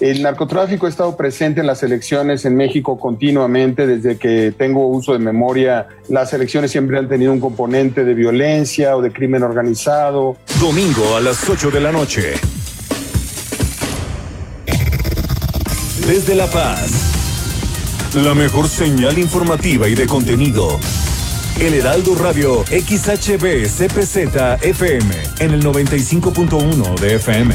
El narcotráfico ha estado presente en las elecciones en México continuamente. Desde que tengo uso de memoria, las elecciones siempre han tenido un componente de violencia o de crimen organizado. Domingo a las 8 de la noche. Desde La Paz. La mejor señal informativa y de contenido. El Heraldo Radio XHB CPZ FM en el 95.1 de FM.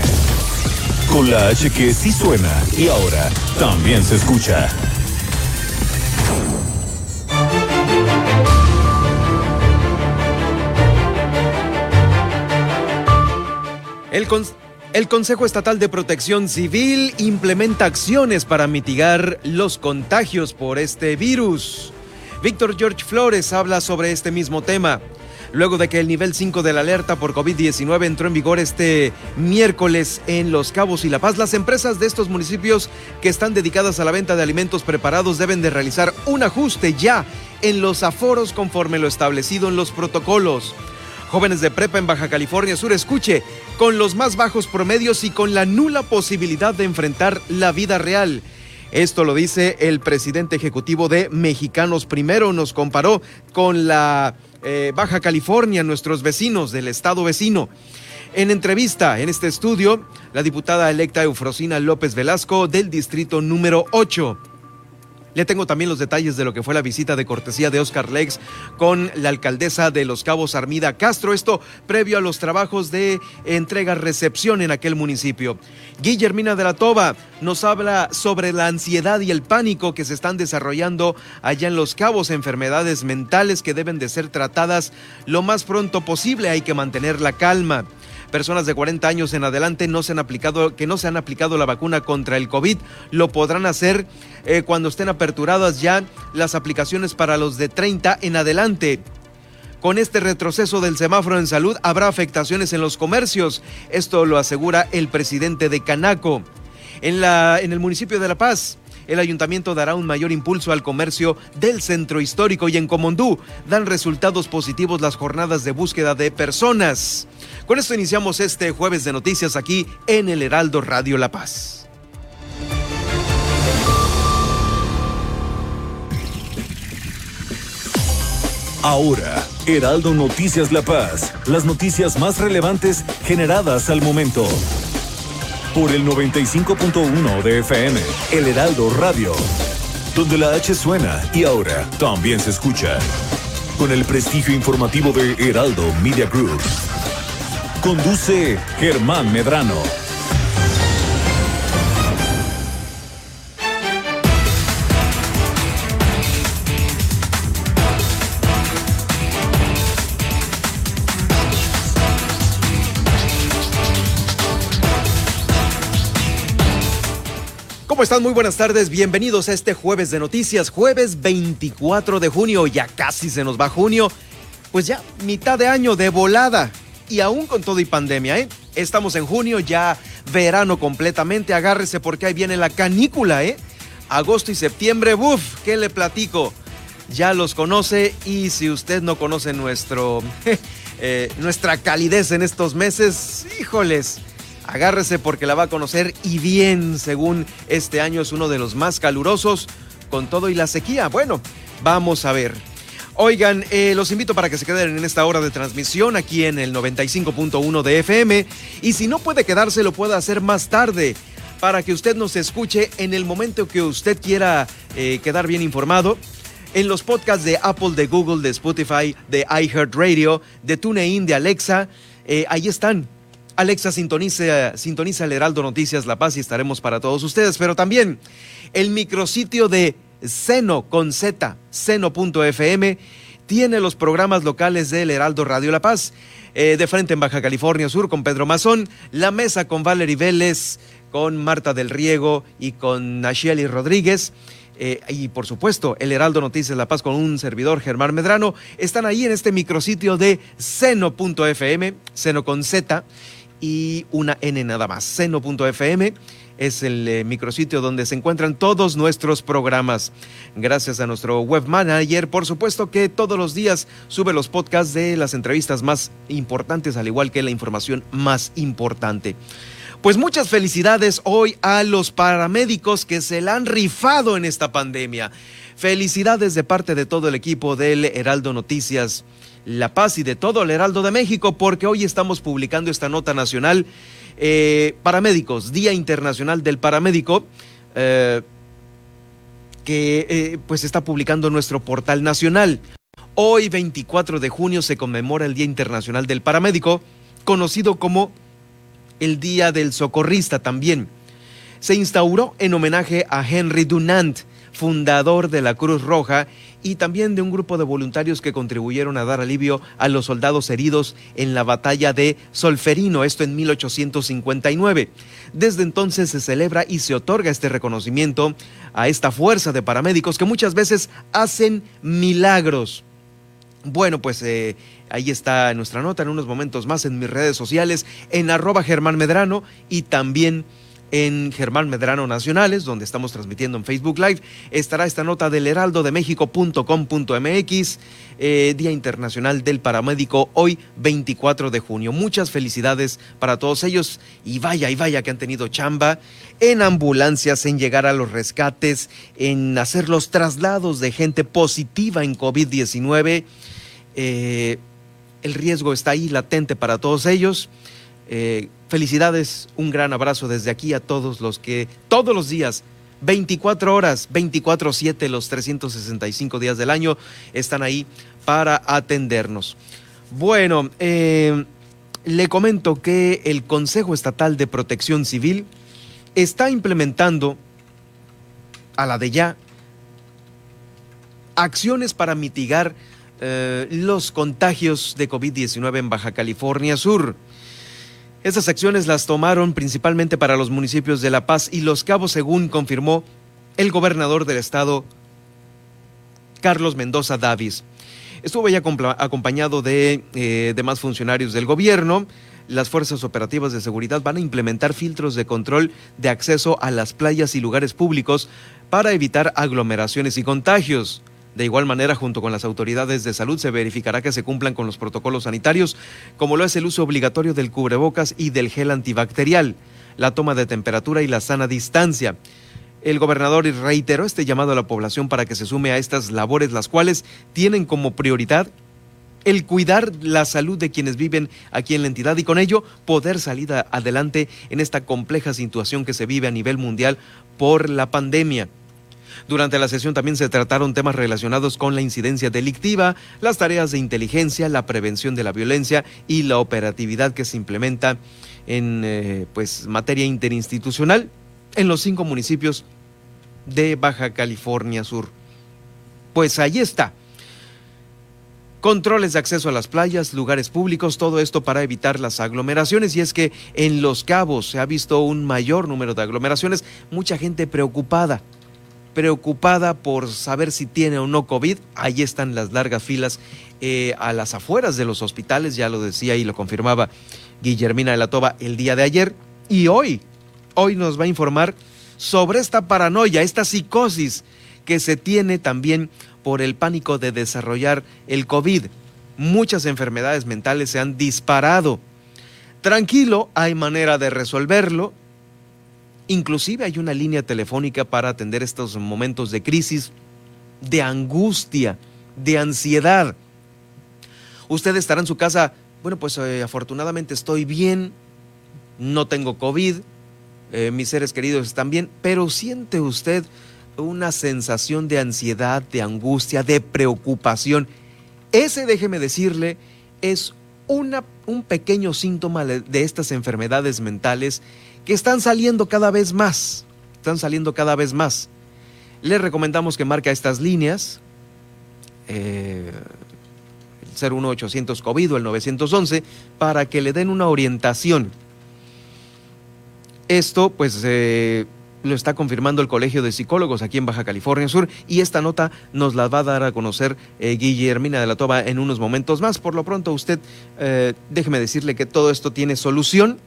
Con la H que sí suena y ahora también se escucha. El, el, Consejo Estatal de Protección Civil implementa acciones para mitigar los contagios por este virus. Víctor George Flores habla sobre este mismo tema luego de que el nivel 5 de la alerta por COVID-19 entró en vigor este miércoles en Los Cabos y La Paz. Las empresas de estos municipios que están dedicadas a la venta de alimentos preparados deben de realizar un ajuste ya en los aforos conforme lo establecido en los protocolos. Jóvenes de prepa en Baja California Sur, escuche, con los más bajos promedios y con la nula posibilidad de enfrentar la vida real. Esto lo dice el presidente ejecutivo de Mexicanos Primero. Nos comparó con la eh, Baja California, nuestros vecinos del estado vecino. En entrevista en este estudio, la diputada electa Eufrosina López Velasco del distrito número 8 le tengo también los detalles de lo que fue la visita de cortesía de Oscar Lex con la alcaldesa de Los Cabos, Armida Castro. Esto previo a los trabajos de entrega-recepción en aquel municipio. Guillermina de la Toba nos habla sobre la ansiedad y el pánico que se están desarrollando allá en Los Cabos, enfermedades mentales que deben de ser tratadas lo más pronto posible. Hay que mantener la calma personas de 40 años en adelante no se han aplicado, que no se han aplicado la vacuna contra el COVID, lo podrán hacer eh, cuando estén aperturadas ya las aplicaciones para los de 30 en adelante. Con este retroceso del semáforo en salud habrá afectaciones en los comercios. Esto lo asegura el presidente de Canaco. En, la, en el municipio de La Paz, el ayuntamiento dará un mayor impulso al comercio del centro histórico y en Comondú dan resultados positivos las jornadas de búsqueda de personas. Con esto iniciamos este jueves de noticias aquí en el Heraldo Radio La Paz. Ahora, Heraldo Noticias La Paz, las noticias más relevantes generadas al momento. Por el 95.1 de FM, El Heraldo Radio, donde la H suena y ahora también se escucha. Con el prestigio informativo de Heraldo Media Group. Conduce Germán Medrano. ¿Cómo están? Muy buenas tardes. Bienvenidos a este jueves de noticias, jueves 24 de junio. Ya casi se nos va junio. Pues ya mitad de año de volada y aún con todo y pandemia, ¿eh? Estamos en junio, ya verano completamente, agárrese porque ahí viene la canícula, ¿eh? Agosto y septiembre, ¡buf! ¿Qué le platico? Ya los conoce y si usted no conoce nuestro, eh, nuestra calidez en estos meses, híjoles, agárrese porque la va a conocer y bien, según este año es uno de los más calurosos con todo y la sequía. Bueno, vamos a ver. Oigan, eh, los invito para que se queden en esta hora de transmisión aquí en el 95.1 de FM y si no puede quedarse lo puede hacer más tarde para que usted nos escuche en el momento que usted quiera eh, quedar bien informado. En los podcasts de Apple, de Google, de Spotify, de iHeartRadio, de TuneIn, de Alexa, eh, ahí están. Alexa sintoniza, sintoniza el Heraldo Noticias La Paz y estaremos para todos ustedes, pero también el micrositio de Seno con Z, seno.fm, tiene los programas locales del Heraldo Radio La Paz. Eh, de frente en Baja California Sur con Pedro Mazón, La Mesa con Valerie Vélez, con Marta del Riego y con Nacheli Rodríguez. Eh, y por supuesto, el Heraldo Noticias La Paz con un servidor, Germán Medrano, están ahí en este micrositio de seno.fm, seno con Z y una N nada más, seno.fm es el eh, micrositio donde se encuentran todos nuestros programas. Gracias a nuestro web manager, por supuesto que todos los días sube los podcasts de las entrevistas más importantes, al igual que la información más importante. Pues muchas felicidades hoy a los paramédicos que se la han rifado en esta pandemia. Felicidades de parte de todo el equipo del Heraldo Noticias La Paz y de todo el Heraldo de México, porque hoy estamos publicando esta nota nacional. Eh, paramédicos, Día Internacional del Paramédico. Eh, que eh, pues está publicando nuestro portal nacional. Hoy 24 de junio se conmemora el Día Internacional del Paramédico, conocido como el Día del Socorrista también. Se instauró en homenaje a Henry Dunant, fundador de la Cruz Roja y también de un grupo de voluntarios que contribuyeron a dar alivio a los soldados heridos en la batalla de Solferino, esto en 1859. Desde entonces se celebra y se otorga este reconocimiento a esta fuerza de paramédicos que muchas veces hacen milagros. Bueno, pues eh, ahí está nuestra nota en unos momentos más en mis redes sociales, en arroba Germán Medrano y también en Germán Medrano Nacionales, donde estamos transmitiendo en Facebook Live. Estará esta nota del heraldodemexico.com.mx, eh, Día Internacional del Paramédico, hoy 24 de junio. Muchas felicidades para todos ellos y vaya y vaya que han tenido chamba en ambulancias, en llegar a los rescates, en hacer los traslados de gente positiva en COVID-19. Eh, el riesgo está ahí latente para todos ellos. Eh, felicidades, un gran abrazo desde aquí a todos los que todos los días, 24 horas, 24/7, los 365 días del año, están ahí para atendernos. Bueno, eh, le comento que el Consejo Estatal de Protección Civil está implementando a la de ya acciones para mitigar eh, los contagios de COVID-19 en Baja California Sur. Estas acciones las tomaron principalmente para los municipios de La Paz y Los Cabos, según confirmó el gobernador del estado, Carlos Mendoza Davis. Estuvo ya acompañado de eh, demás funcionarios del gobierno. Las fuerzas operativas de seguridad van a implementar filtros de control de acceso a las playas y lugares públicos para evitar aglomeraciones y contagios. De igual manera, junto con las autoridades de salud, se verificará que se cumplan con los protocolos sanitarios, como lo es el uso obligatorio del cubrebocas y del gel antibacterial, la toma de temperatura y la sana distancia. El gobernador reiteró este llamado a la población para que se sume a estas labores, las cuales tienen como prioridad el cuidar la salud de quienes viven aquí en la entidad y con ello poder salir adelante en esta compleja situación que se vive a nivel mundial por la pandemia. Durante la sesión también se trataron temas relacionados con la incidencia delictiva, las tareas de inteligencia, la prevención de la violencia y la operatividad que se implementa en eh, pues, materia interinstitucional en los cinco municipios de Baja California Sur. Pues ahí está. Controles de acceso a las playas, lugares públicos, todo esto para evitar las aglomeraciones. Y es que en Los Cabos se ha visto un mayor número de aglomeraciones, mucha gente preocupada preocupada por saber si tiene o no COVID. Ahí están las largas filas eh, a las afueras de los hospitales, ya lo decía y lo confirmaba Guillermina de la Toba el día de ayer. Y hoy, hoy nos va a informar sobre esta paranoia, esta psicosis que se tiene también por el pánico de desarrollar el COVID. Muchas enfermedades mentales se han disparado. Tranquilo, hay manera de resolverlo Inclusive hay una línea telefónica para atender estos momentos de crisis, de angustia, de ansiedad. Usted estará en su casa, bueno, pues eh, afortunadamente estoy bien, no tengo COVID, eh, mis seres queridos están bien, pero siente usted una sensación de ansiedad, de angustia, de preocupación. Ese, déjeme decirle, es una, un pequeño síntoma de estas enfermedades mentales que están saliendo cada vez más, están saliendo cada vez más. Les recomendamos que marque estas líneas, eh, el 01800 COVID o el 911, para que le den una orientación. Esto, pues, eh, lo está confirmando el Colegio de Psicólogos aquí en Baja California Sur y esta nota nos la va a dar a conocer eh, Guillermina de la Toba en unos momentos más. Por lo pronto usted, eh, déjeme decirle que todo esto tiene solución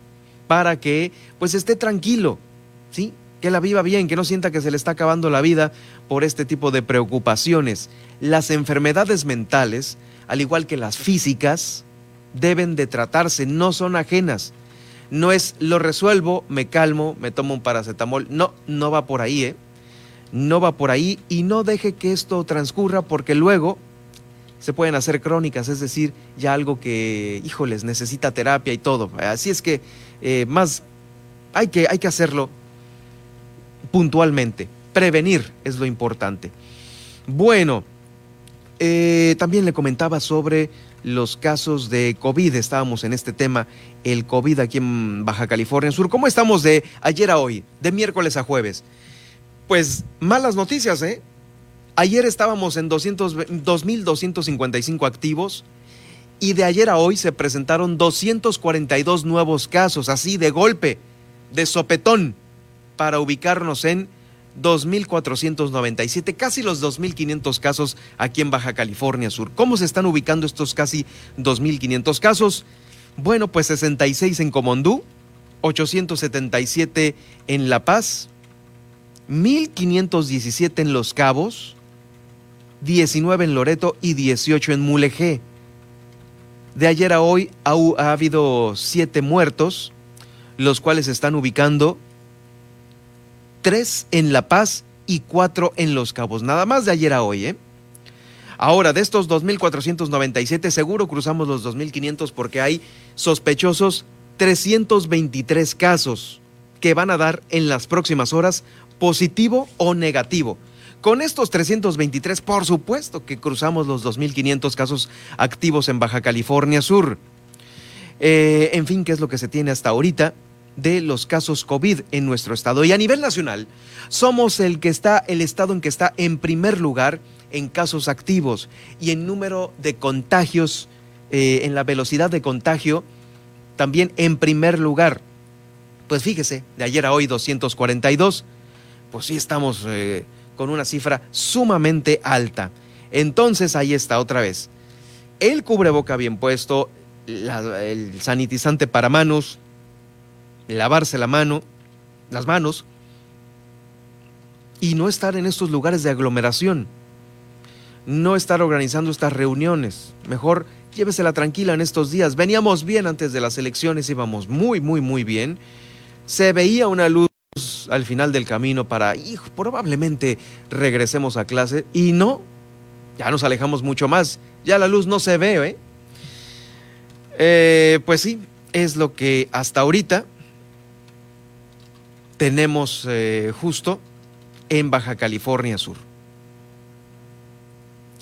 para que pues esté tranquilo, ¿sí? Que la viva bien, que no sienta que se le está acabando la vida por este tipo de preocupaciones. Las enfermedades mentales, al igual que las físicas, deben de tratarse, no son ajenas. No es lo resuelvo, me calmo, me tomo un paracetamol. No, no va por ahí, ¿eh? No va por ahí y no deje que esto transcurra porque luego se pueden hacer crónicas, es decir, ya algo que, híjoles, necesita terapia y todo. Así es que eh, más hay que, hay que hacerlo puntualmente. Prevenir es lo importante. Bueno, eh, también le comentaba sobre los casos de COVID. Estábamos en este tema, el COVID aquí en Baja California Sur. ¿Cómo estamos de ayer a hoy, de miércoles a jueves? Pues malas noticias, ¿eh? Ayer estábamos en 2.255 activos y de ayer a hoy se presentaron 242 nuevos casos, así de golpe, de sopetón, para ubicarnos en 2.497, casi los 2.500 casos aquí en Baja California Sur. ¿Cómo se están ubicando estos casi 2.500 casos? Bueno, pues 66 en Comondú, 877 en La Paz, 1.517 en Los Cabos, 19 en Loreto y 18 en Mulegé. De ayer a hoy ha, ha habido 7 muertos, los cuales están ubicando 3 en La Paz y 4 en Los Cabos. Nada más de ayer a hoy, ¿eh? Ahora, de estos 2.497, seguro cruzamos los 2.500 porque hay sospechosos 323 casos que van a dar en las próximas horas positivo o negativo. Con estos 323, por supuesto que cruzamos los 2.500 casos activos en Baja California Sur. Eh, en fin, ¿qué es lo que se tiene hasta ahorita de los casos COVID en nuestro estado? Y a nivel nacional, somos el que está, el estado en que está en primer lugar en casos activos y en número de contagios, eh, en la velocidad de contagio, también en primer lugar. Pues fíjese, de ayer a hoy 242, pues sí estamos eh, con una cifra sumamente alta. Entonces ahí está otra vez. El cubreboca bien puesto, el sanitizante para manos, lavarse la mano, las manos y no estar en estos lugares de aglomeración. No estar organizando estas reuniones. Mejor llévesela tranquila en estos días. Veníamos bien antes de las elecciones, íbamos muy, muy, muy bien. Se veía una luz al final del camino para, probablemente regresemos a clase y no, ya nos alejamos mucho más, ya la luz no se ve, ¿eh? eh pues sí, es lo que hasta ahorita tenemos eh, justo en Baja California Sur.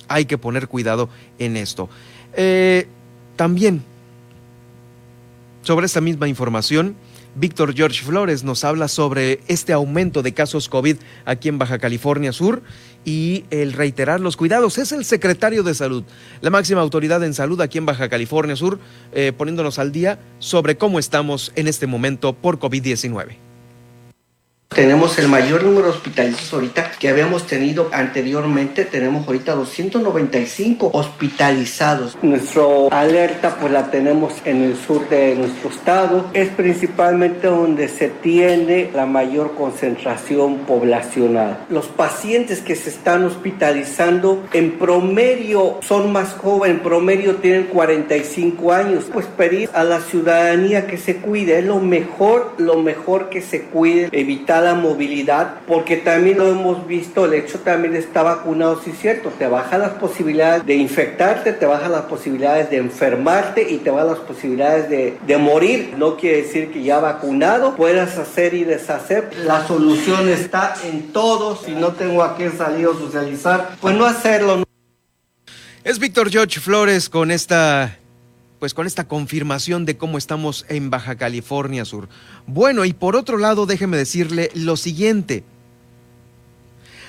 Hay que poner cuidado en esto. También, sobre esta misma información, Víctor George Flores nos habla sobre este aumento de casos COVID aquí en Baja California Sur y el reiterar los cuidados. Es el secretario de Salud, la máxima autoridad en salud aquí en Baja California Sur, eh, poniéndonos al día sobre cómo estamos en este momento por COVID-19. Tenemos el mayor número de hospitalizados ahorita que habíamos tenido anteriormente. Tenemos ahorita 295 hospitalizados. Nuestra alerta pues la tenemos en el sur de nuestro estado. Es principalmente donde se tiene la mayor concentración poblacional. Los pacientes que se están hospitalizando en promedio son más jóvenes, en promedio tienen 45 años. Pues pedir a la ciudadanía que se cuide. Es lo mejor, lo mejor que se cuide, evitar la movilidad, porque también lo hemos visto, el hecho también estar vacunado, sí es cierto, te baja las posibilidades de infectarte, te baja las posibilidades de enfermarte y te baja las posibilidades de, de morir. No quiere decir que ya vacunado puedas hacer y deshacer. La solución está en todo, si no tengo a qué salir o socializar, pues no hacerlo. Es Víctor George Flores con esta pues con esta confirmación de cómo estamos en Baja California Sur. Bueno, y por otro lado, déjeme decirle lo siguiente.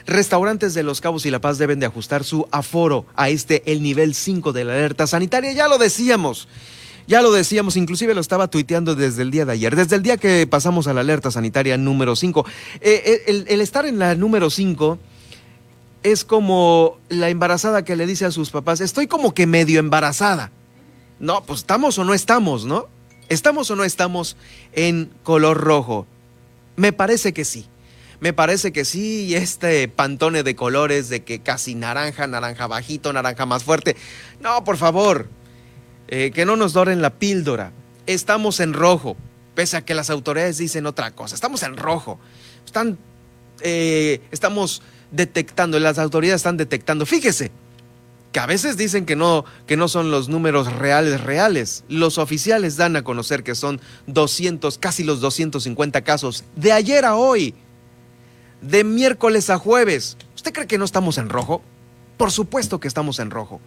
Restaurantes de Los Cabos y La Paz deben de ajustar su aforo a este, el nivel 5 de la alerta sanitaria. Ya lo decíamos, ya lo decíamos, inclusive lo estaba tuiteando desde el día de ayer, desde el día que pasamos a la alerta sanitaria número 5. Eh, eh, el, el estar en la número 5 es como la embarazada que le dice a sus papás, estoy como que medio embarazada. No, pues estamos o no estamos, ¿no? ¿Estamos o no estamos en color rojo? Me parece que sí. Me parece que sí, y este pantone de colores de que casi naranja, naranja bajito, naranja más fuerte. No, por favor, eh, que no nos doren la píldora. Estamos en rojo. pese a que las autoridades dicen otra cosa. Estamos en rojo. Están, eh, estamos detectando, las autoridades están detectando. Fíjese, que a veces dicen que no, que no son los números reales reales. Los oficiales dan a conocer que son 200, casi los 250 casos de ayer a hoy, de miércoles a jueves. ¿Usted cree que no estamos en rojo? Por supuesto que estamos en rojo.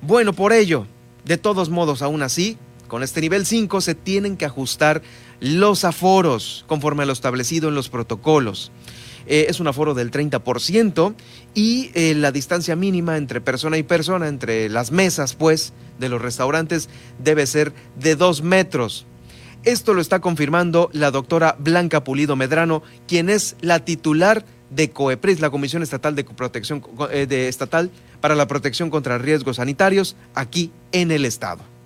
Bueno, por ello, de todos modos, aún así, con este nivel 5 se tienen que ajustar los aforos conforme a lo establecido en los protocolos. Eh, es un aforo del 30% y eh, la distancia mínima entre persona y persona, entre las mesas, pues, de los restaurantes debe ser de dos metros. Esto lo está confirmando la doctora Blanca Pulido Medrano, quien es la titular de COEPRIS, la Comisión Estatal de Protección eh, de Estatal para la Protección contra Riesgos Sanitarios, aquí en el estado.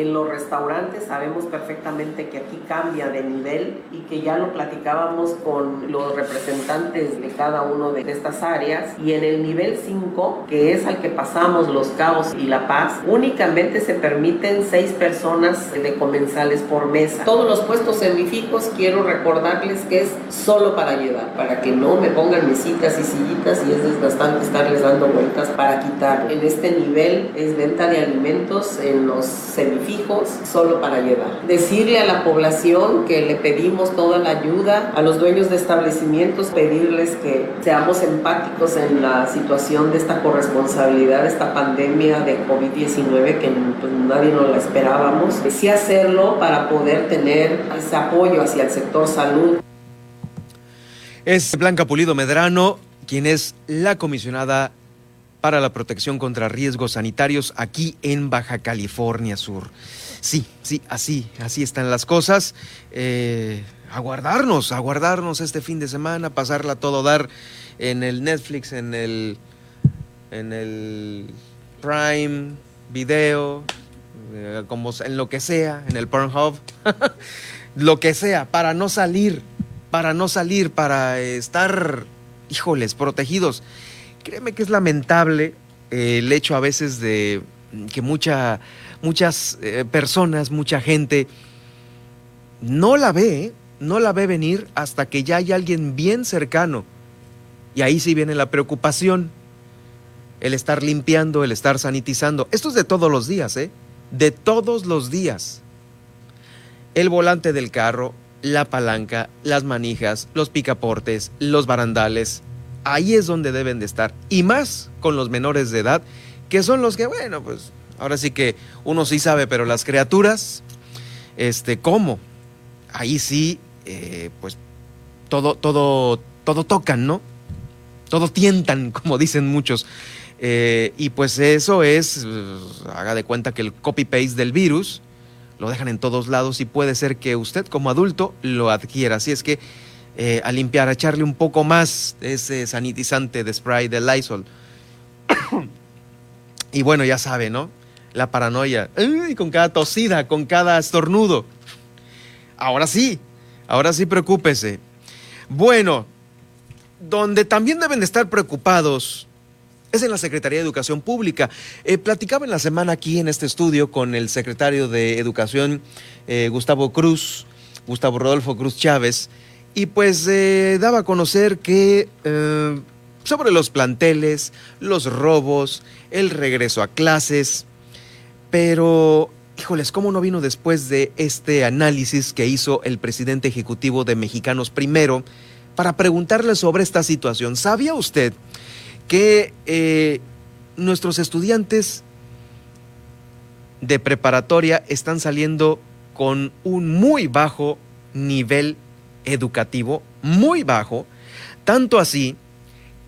En los restaurantes sabemos perfectamente que aquí cambia de nivel y que ya lo platicábamos con los representantes de cada uno de estas áreas y en el nivel 5, que es al que pasamos los caos y la paz, únicamente se permiten seis personas de comensales por mesa. Todos los puestos semifijos quiero recordarles que es solo para llevar, para que no me pongan mesitas y sillitas y es desgastante estarles dando vueltas para quitar. En este nivel es venta de alimentos en los semifijos fijos solo para llevar. Decirle a la población que le pedimos toda la ayuda, a los dueños de establecimientos pedirles que seamos empáticos en la situación de esta corresponsabilidad, de esta pandemia de COVID-19 que pues, nadie nos la esperábamos. Sí hacerlo para poder tener ese apoyo hacia el sector salud. Es Blanca Pulido Medrano, quien es la comisionada para la protección contra riesgos sanitarios aquí en Baja California Sur. Sí, sí, así, así están las cosas. Eh, aguardarnos, aguardarnos este fin de semana, pasarla todo dar en el Netflix, en el, en el Prime Video, eh, como en lo que sea, en el Pornhub, lo que sea, para no salir, para no salir, para estar, híjoles, protegidos. Créeme que es lamentable eh, el hecho a veces de que mucha, muchas eh, personas, mucha gente no la ve, no la ve venir hasta que ya hay alguien bien cercano. Y ahí sí viene la preocupación, el estar limpiando, el estar sanitizando. Esto es de todos los días, ¿eh? De todos los días. El volante del carro, la palanca, las manijas, los picaportes, los barandales, ahí es donde deben de estar. Y más con los menores de edad, que son los que, bueno, pues ahora sí que uno sí sabe, pero las criaturas, este, ¿cómo? Ahí sí, eh, pues todo, todo, todo tocan, ¿no? Todo tientan, como dicen muchos. Eh, y pues eso es, haga de cuenta que el copy-paste del virus lo dejan en todos lados y puede ser que usted como adulto lo adquiera. Así es que eh, a limpiar, a echarle un poco más de ese sanitizante de spray de Lysol. y bueno, ya sabe, ¿no? La paranoia. Con cada tosida, con cada estornudo. Ahora sí, ahora sí preocúpese. Bueno, donde también deben de estar preocupados es en la Secretaría de Educación Pública. Eh, platicaba en la semana aquí en este estudio con el secretario de Educación, eh, Gustavo Cruz, Gustavo Rodolfo Cruz Chávez, y pues eh, daba a conocer que eh, sobre los planteles, los robos, el regreso a clases, pero híjoles, ¿cómo no vino después de este análisis que hizo el presidente ejecutivo de Mexicanos Primero para preguntarle sobre esta situación? ¿Sabía usted que eh, nuestros estudiantes de preparatoria están saliendo con un muy bajo nivel educativo muy bajo, tanto así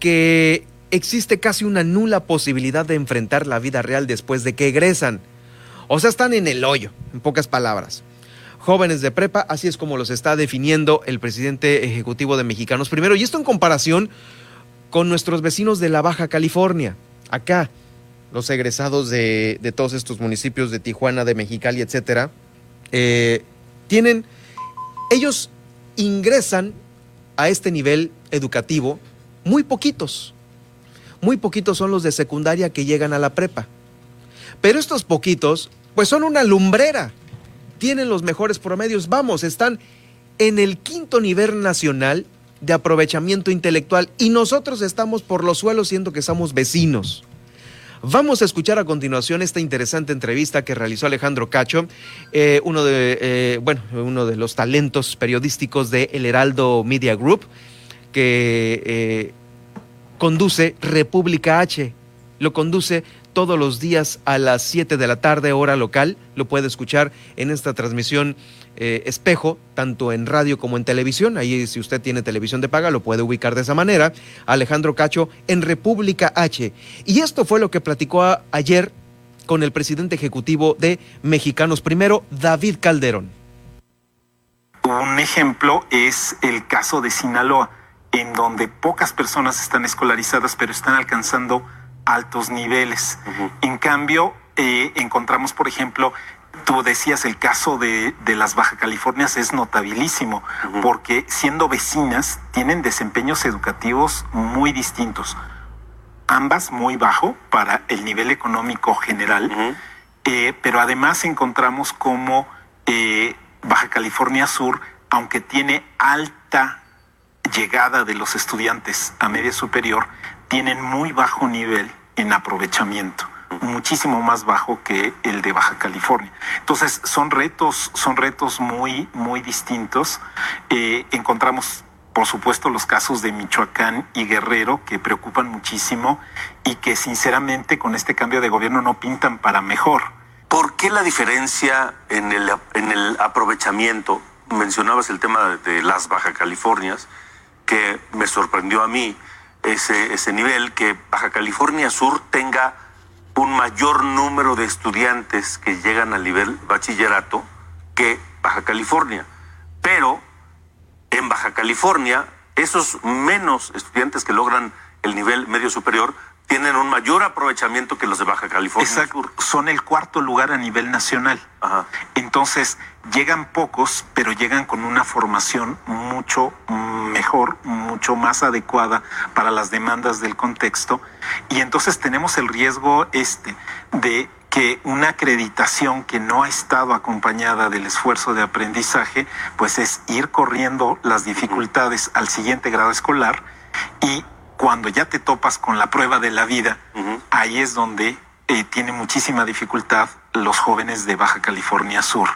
que existe casi una nula posibilidad de enfrentar la vida real después de que egresan. O sea, están en el hoyo, en pocas palabras. Jóvenes de prepa, así es como los está definiendo el presidente ejecutivo de Mexicanos Primero. Y esto en comparación con nuestros vecinos de la Baja California, acá, los egresados de, todos estos municipios de Tijuana, de Mexicali, etcétera, eh, tienen, ellos ingresan a este nivel educativo muy poquitos. Muy poquitos son los de secundaria que llegan a la prepa. Pero estos poquitos, pues son una lumbrera. Tienen los mejores promedios. Vamos, están en el quinto nivel nacional de aprovechamiento intelectual y nosotros estamos por los suelos siendo que somos vecinos. Vamos a escuchar a continuación esta interesante entrevista que realizó Alejandro Cacho, eh, uno, de, eh, bueno, uno de los talentos periodísticos de El Heraldo Media Group, que eh, conduce República H. Lo conduce todos los días a las 7 de la tarde, hora local. Lo puede escuchar en esta transmisión eh, espejo, tanto en radio como en televisión. Ahí si usted tiene televisión de paga lo puede ubicar de esa manera. Alejandro Cacho en República H. Y esto fue lo que platicó ayer con el presidente ejecutivo de Mexicanos Primero, David Calderón. Un ejemplo es el caso de Sinaloa, en donde pocas personas están escolarizadas, pero están alcanzando altos niveles. En cambio, eh, encontramos, por ejemplo, Tú decías el caso de, las Baja Californias es notabilísimo, porque siendo vecinas tienen desempeños educativos muy distintos. Ambas muy bajo para el nivel económico general, eh, pero además encontramos como eh, Baja California Sur, aunque tiene alta llegada de los estudiantes a media superior, tienen muy bajo nivel en aprovechamiento muchísimo más bajo que el de Baja California. Entonces son retos, son retos muy, muy distintos. Eh, encontramos, por supuesto, los casos de Michoacán y Guerrero que preocupan muchísimo y que sinceramente con este cambio de gobierno no pintan para mejor. ¿Por qué la diferencia en el, en el aprovechamiento? Mencionabas el tema de las Baja Californias, que me sorprendió a mí ese, ese nivel, que Baja California Sur tenga un mayor número de estudiantes que llegan al nivel bachillerato que Baja California. Pero en Baja California, esos menos estudiantes que logran el nivel medio superior tienen un mayor aprovechamiento que los de Baja California. Exacto. Son el cuarto lugar a nivel nacional. Entonces, llegan pocos, pero llegan con una formación mucho mejor, mucho más adecuada para las demandas del contexto. Y entonces tenemos el riesgo este de que una acreditación que no ha estado acompañada del esfuerzo de aprendizaje, pues es ir corriendo las dificultades al siguiente grado escolar y cuando ya te topas con la prueba de la vida, ahí es donde eh, tiene muchísima dificultad los jóvenes de Baja California Sur.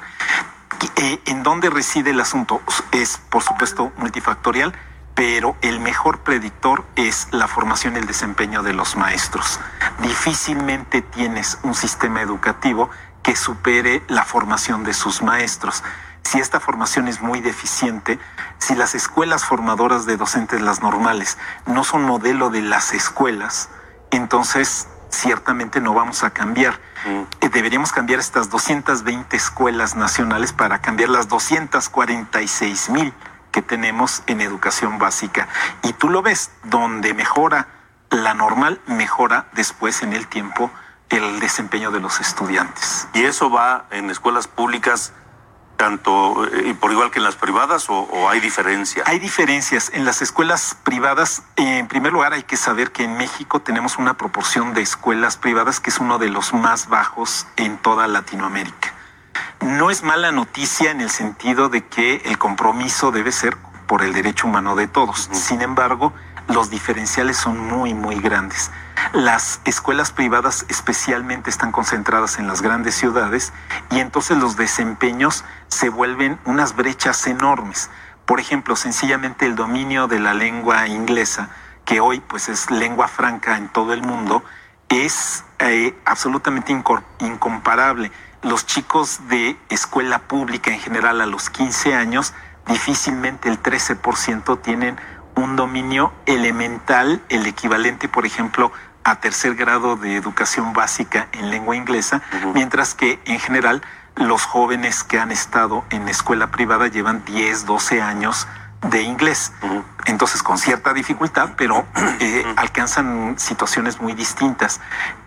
Eh, ¿En dónde reside el asunto? Es, por supuesto, multifactorial, pero el mejor predictor es la formación y el desempeño de los maestros. Difícilmente tienes un sistema educativo que supere la formación de sus maestros si esta formación es muy deficiente, si las escuelas formadoras de docentes, las normales, no son modelo de las escuelas, entonces ciertamente no vamos a cambiar. Mm. Eh, deberíamos cambiar estas 220 escuelas nacionales para cambiar las 246 mil que tenemos en educación básica. Y tú lo ves, donde mejora la normal, mejora después en el tiempo el desempeño de los estudiantes. ¿Y eso va en escuelas públicas tanto eh, por igual que en las privadas o, hay diferencias? Hay diferencias. En las escuelas privadas, en primer lugar, hay que saber que en México tenemos una proporción de escuelas privadas que es uno de los más bajos en toda Latinoamérica. No es mala noticia en el sentido de que el compromiso debe ser por el derecho humano de todos. Sin embargo, los diferenciales son muy, muy grandes. Las escuelas privadas especialmente están concentradas en las grandes ciudades y entonces los desempeños se vuelven unas brechas enormes. Por ejemplo, sencillamente el dominio de la lengua inglesa, que hoy pues es lengua franca en todo el mundo, es eh, absolutamente incomparable. Los chicos de escuela pública en general a los 15 años, difícilmente el 13% tienen un dominio elemental, el equivalente, por ejemplo, a tercer grado de educación básica en lengua inglesa, mientras que en general los jóvenes que han estado en escuela privada llevan 10, 12 años de inglés. Entonces, con cierta dificultad, pero eh, alcanzan situaciones muy distintas.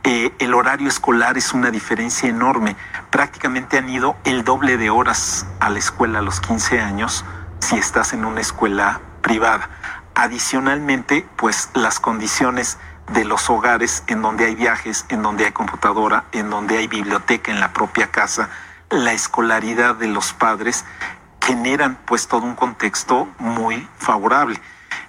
Eh, el horario escolar es una diferencia enorme. Prácticamente han ido el doble de horas a la escuela a los 15 años si estás en una escuela privada. Adicionalmente, pues las condiciones de los hogares en donde hay viajes, en donde hay computadora, en donde hay biblioteca en la propia casa, la escolaridad de los padres generan pues todo un contexto muy favorable.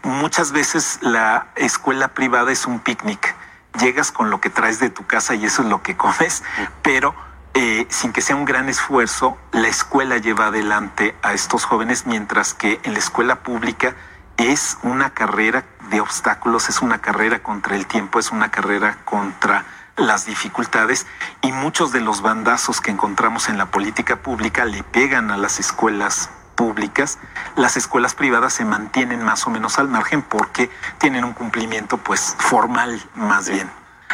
Muchas veces la escuela privada es un picnic. Llegas con lo que traes de tu casa y eso es lo que comes, pero eh, sin que sea un gran esfuerzo, la escuela lleva adelante a estos jóvenes, mientras que en la escuela pública es una carrera de obstáculos, es una carrera contra el tiempo, es una carrera contra las dificultades y muchos de los bandazos que encontramos en la política pública le pegan a las escuelas públicas, las escuelas privadas se mantienen más o menos al margen porque tienen un cumplimiento pues formal más bien.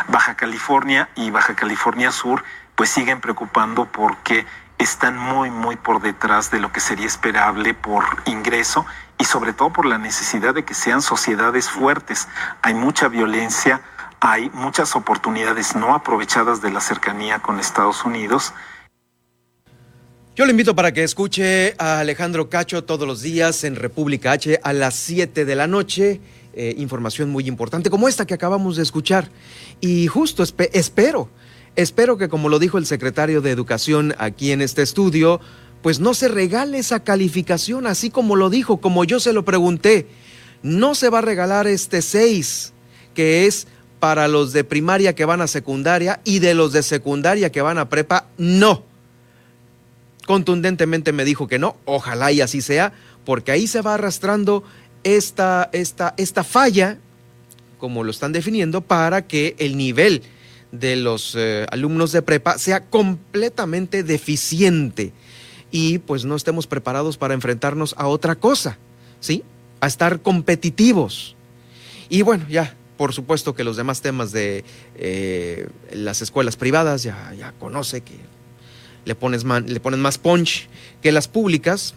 Baja California y Baja California Sur pues siguen preocupando porque están muy muy por detrás de lo que sería esperable por ingreso y sobre todo por la necesidad de que sean sociedades fuertes. Hay mucha violencia, hay muchas oportunidades no aprovechadas de la cercanía con Estados Unidos. Yo le invito para que escuche a Alejandro Cacho todos los días en República H a las 7 de la noche. Eh, información muy importante como esta que acabamos de escuchar. Y justo espero, espero que como lo dijo el secretario de Educación aquí en este estudio, pues no se regale esa calificación así como lo dijo, como yo se lo pregunté. No se va a regalar este 6, que es para los de primaria que van a secundaria y de los de secundaria que van a prepa, no. Contundentemente me dijo que no, ojalá y así sea, porque ahí se va arrastrando esta, esta, esta falla, como lo están definiendo, para que el nivel de los eh, alumnos de prepa sea completamente deficiente y pues no estemos preparados para enfrentarnos a otra cosa, ¿sí? A estar competitivos. Y bueno, ya, por supuesto que los demás temas de eh, las escuelas privadas ya, ya conoce que le, pones le ponen más punch que las públicas,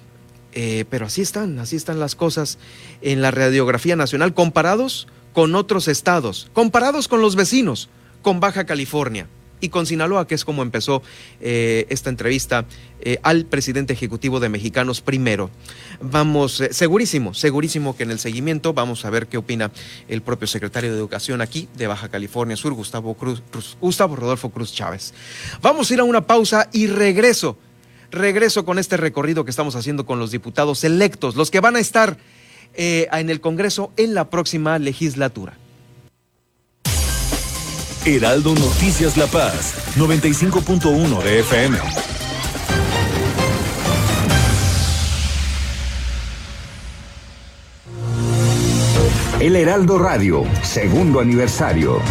eh, pero así están, así están las cosas en la radiografía nacional comparados con otros estados, comparados con los vecinos, con Baja California y con Sinaloa, que es como empezó eh, esta entrevista eh, al presidente ejecutivo de Mexicanos Primero. Vamos, eh, segurísimo, segurísimo que en el seguimiento vamos a ver qué opina el propio secretario de Educación aquí de Baja California Sur, Gustavo, Cruz, Gustavo Rodolfo Cruz Chávez. Vamos a ir a una pausa y regreso. Regreso con este recorrido que estamos haciendo con los diputados electos, los que van a estar en el Congreso en la próxima legislatura. Heraldo Noticias La Paz, 95.1 de FM. El Heraldo Radio, segundo aniversario.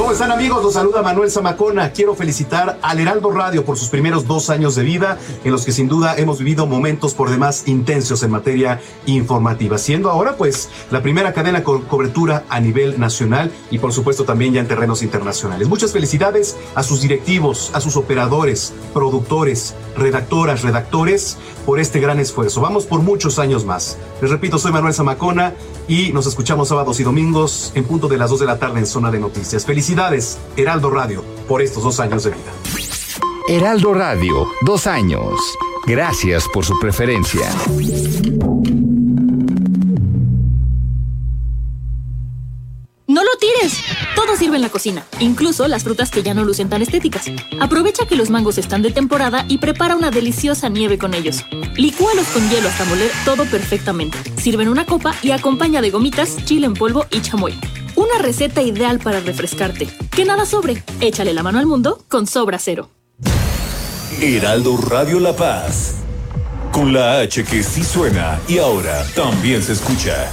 ¿Cómo están amigos? Los saluda Manuel Zamacona. Quiero felicitar al Heraldo Radio por sus primeros dos años de vida, en los que sin duda hemos vivido momentos por demás intensos en materia informativa, siendo ahora pues la primera cadena con cobertura a nivel nacional y por supuesto también ya en terrenos internacionales. Muchas felicidades a sus directivos, a sus operadores, productores, redactoras, redactores por este gran esfuerzo. Vamos por muchos años más. Les repito, soy Manuel Zamacona y nos escuchamos sábados y domingos en punto de las 2 de la tarde en Zona de Noticias. Felicidades, Heraldo Radio, por estos dos años de vida. Heraldo Radio, dos años. Gracias por su preferencia. ¡No lo tires! Todo sirve en la cocina, incluso las frutas que ya no lucen tan estéticas. Aprovecha que los mangos están de temporada y prepara una deliciosa nieve con ellos. Licúalos con hielo hasta moler todo perfectamente. Sirve en una copa y acompaña de gomitas, chile en polvo y chamoy. Una receta ideal para refrescarte. Que nada sobre. Échale la mano al mundo con Sobra Cero. Heraldo Radio La Paz. Con la H que sí suena y ahora también se escucha.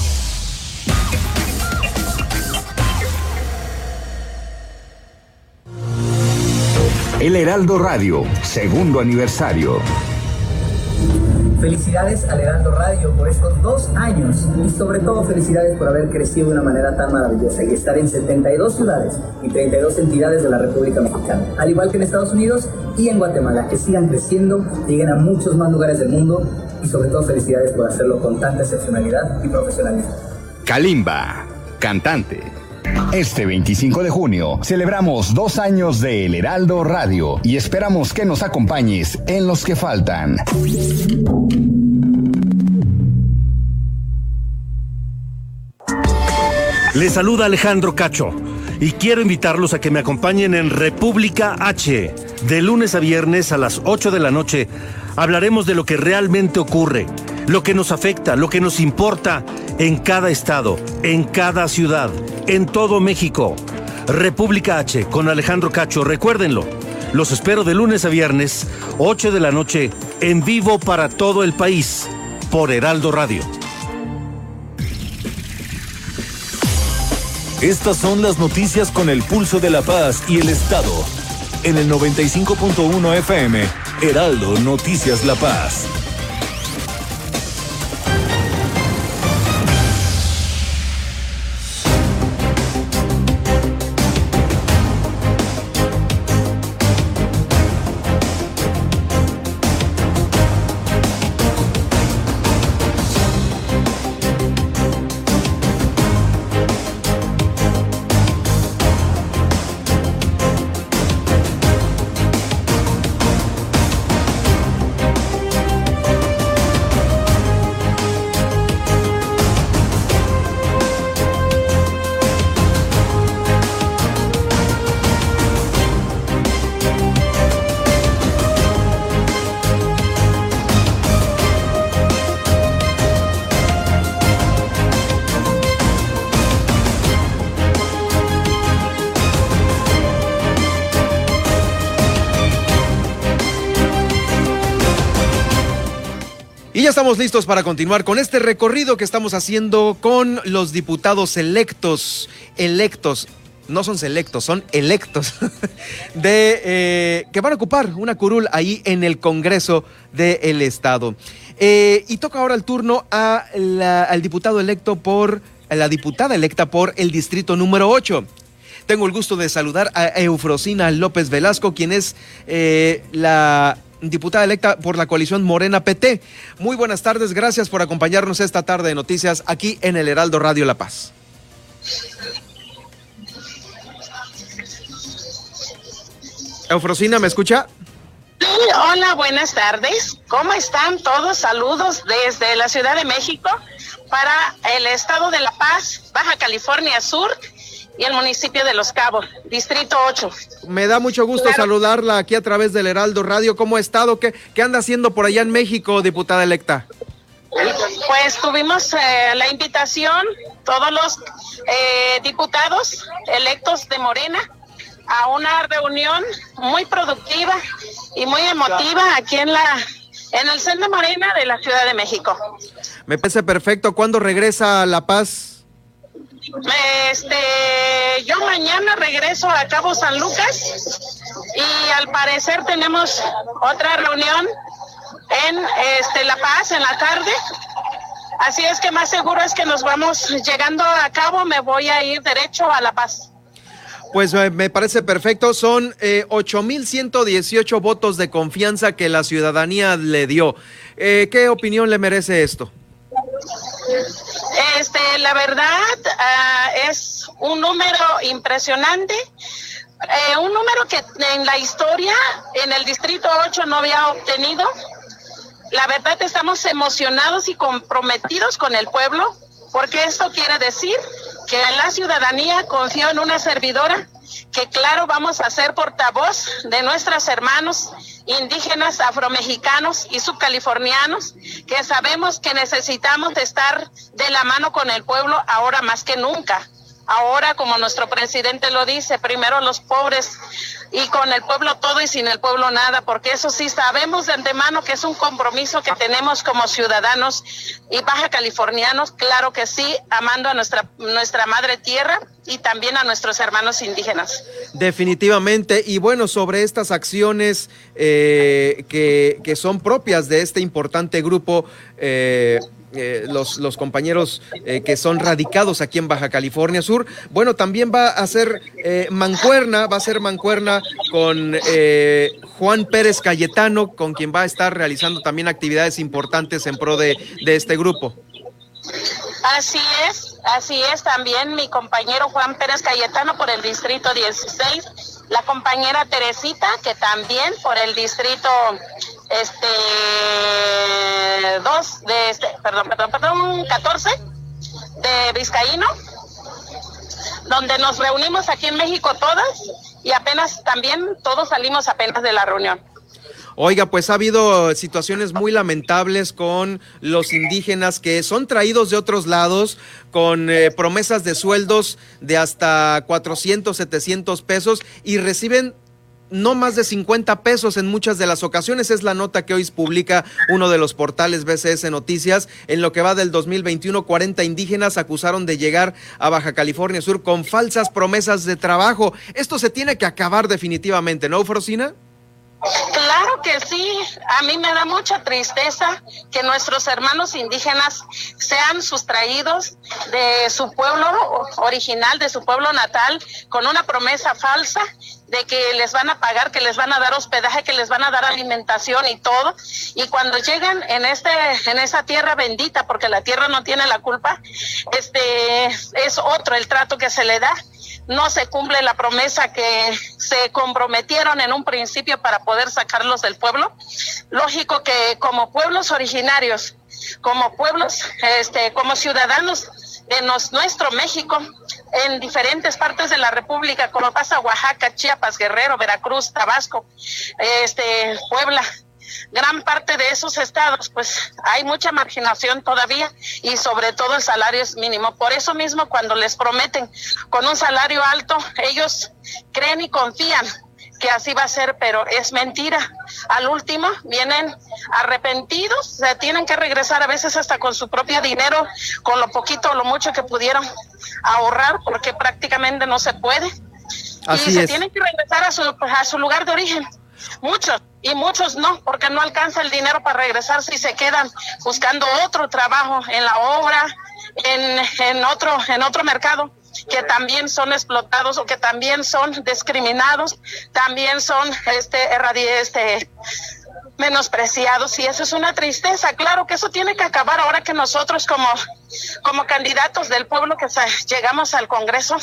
El Heraldo Radio, segundo aniversario. Felicidades al Heraldo Radio por estos dos años y sobre todo felicidades por haber crecido de una manera tan maravillosa y estar en 72 ciudades y 32 entidades de la República Mexicana, al igual que en Estados Unidos y en Guatemala, que sigan creciendo, lleguen a muchos más lugares del mundo y sobre todo felicidades por hacerlo con tanta excepcionalidad y profesionalismo. Kalimba, cantante. Este 25 de junio celebramos dos años de El Heraldo Radio y esperamos que nos acompañes en los que faltan. Les saluda Alejandro Cacho y quiero invitarlos a que me acompañen en República H. De lunes a viernes a las 8 de la noche hablaremos de lo que realmente ocurre, lo que nos afecta, lo que nos importa en cada estado, en cada ciudad, en todo México. República H con Alejandro Cacho, recuérdenlo. Los espero de lunes a viernes, 8 de la noche, en vivo para todo el país, por Heraldo Radio. Estas son las noticias con el pulso de la paz y el Estado. En el 95.1 FM, Heraldo Noticias La Paz. Estamos listos para continuar con este recorrido que estamos haciendo con los diputados electos, electos, no son selectos, son electos, de eh, que van a ocupar una curul ahí en el Congreso del Estado. Eh, y toca ahora el turno a al diputado electo por, a la diputada electa por el distrito número 8. Tengo el gusto de saludar a Eufrosina López Velasco, quien es eh, la diputada electa por la coalición Morena PT. Muy buenas tardes, gracias por acompañarnos esta tarde de noticias aquí en el Heraldo Radio La Paz. Eufrosina, ¿me escucha? Hola, buenas tardes. ¿Cómo están todos? Saludos desde la Ciudad de México para el estado de La Paz, Baja California Sur y el municipio de Los Cabos, Distrito 8. Me da mucho gusto saludarla aquí a través del Heraldo Radio. ¿Cómo ha estado? ¿Qué, qué anda haciendo por allá en México, diputada electa? Pues tuvimos eh, la invitación, todos los eh, diputados electos de Morena, a una reunión muy productiva y muy emotiva aquí en la en el Centro Morena de la Ciudad de México. Me parece perfecto. ¿Cuándo regresa a La Paz? Este, yo mañana regreso a Cabo San Lucas y al parecer tenemos otra reunión en este La Paz en la tarde. Así es que más seguro es que nos vamos llegando a cabo, me voy a ir derecho a La Paz. Pues eh, me parece perfecto. Son eh, 8.118 votos de confianza que la ciudadanía le dio. Eh, ¿Qué opinión le merece esto? Este, la verdad ah, es un número impresionante. Eh, un número que en la historia en el Distrito 8 no había obtenido. La verdad estamos emocionados y comprometidos con el pueblo, porque esto quiere decir que la ciudadanía confió en una servidora que claro vamos a ser portavoz de nuestros hermanos indígenas, afromexicanos y subcalifornianos, que sabemos que necesitamos estar de la mano con el pueblo ahora más que nunca. Ahora, como nuestro presidente lo dice, primero los pobres y con el pueblo todo y sin el pueblo nada, porque eso sí sabemos de antemano que es un compromiso que tenemos como ciudadanos y baja californianos, claro que sí, amando a nuestra, nuestra madre tierra y también a nuestros hermanos indígenas. Definitivamente, y bueno, sobre estas acciones eh, que, que, son propias de este importante grupo, eh, eh, los, los, compañeros eh, que son radicados aquí en Baja California Sur. Bueno, también va a ser eh, mancuerna, va a ser mancuerna con Juan Pérez Cayetano, con quien va a estar realizando también actividades importantes en pro de, de este grupo. Así es, así es también mi compañero Juan Pérez Cayetano por el distrito 16, la compañera Teresita que también por el distrito este dos de este, perdón, perdón, perdón, 14 de Vizcaíno, donde nos reunimos aquí en México todas y apenas también todos salimos apenas de la reunión. Oiga, pues ha habido situaciones muy lamentables con los indígenas que son traídos de otros lados con eh, promesas de sueldos de hasta 400, 700 pesos y reciben no más de 50 pesos en muchas de las ocasiones. Es la nota que hoy publica uno de los portales BCS Noticias. En lo que va del 2021, 40 indígenas acusaron de llegar a Baja California Sur con falsas promesas de trabajo. Esto se tiene que acabar definitivamente, ¿no, Frosina? Claro que sí, a mí me da mucha tristeza que nuestros hermanos indígenas sean sustraídos de su pueblo original, de su pueblo natal, con una promesa falsa de que les van a pagar, que les van a dar hospedaje, que les van a dar alimentación y todo. Y cuando llegan en este, en esa tierra bendita, porque la tierra no tiene la culpa, este es otro el trato que se le da no se cumple la promesa que se comprometieron en un principio para poder sacarlos del pueblo. Lógico que como pueblos originarios, como pueblos, este, como ciudadanos de nuestro México, en diferentes partes de la República, como pasa Oaxaca, Chiapas, Guerrero, Veracruz, Tabasco, este, Puebla, gran parte de esos estados, pues hay mucha marginación todavía y sobre todo el salario es mínimo. Por eso mismo, cuando les prometen con un salario alto, ellos creen y confían que así va a ser, pero es mentira. Al último vienen arrepentidos, se tienen que regresar a veces hasta con su propio dinero, con lo poquito o lo mucho que pudieron ahorrar, porque prácticamente no se puede. y se tienen que regresar a su, a su lugar de origen. Muchos y muchos no, porque no alcanza el dinero para regresarse y se quedan buscando otro trabajo en la obra, en, en otro, en otro mercado que también son explotados o que también son discriminados, también son este, este menospreciados y eso es una tristeza. Claro que eso tiene que acabar ahora que nosotros como, como candidatos del pueblo que llegamos al Congreso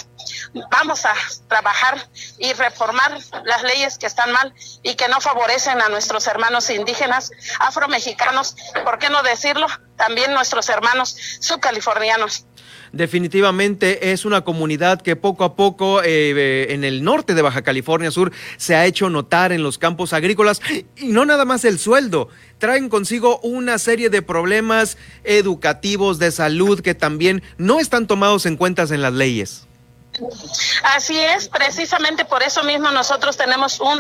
vamos a trabajar y reformar las leyes que están mal y que no favorecen a nuestros hermanos indígenas, afromexicanos, ¿por qué no decirlo? También nuestros hermanos subcalifornianos definitivamente es una comunidad que poco a poco eh, en el norte de Baja California Sur se ha hecho notar en los campos agrícolas y no nada más el sueldo, traen consigo una serie de problemas educativos, de salud que también no están tomados en cuenta en las leyes. Así es, precisamente por eso mismo nosotros tenemos un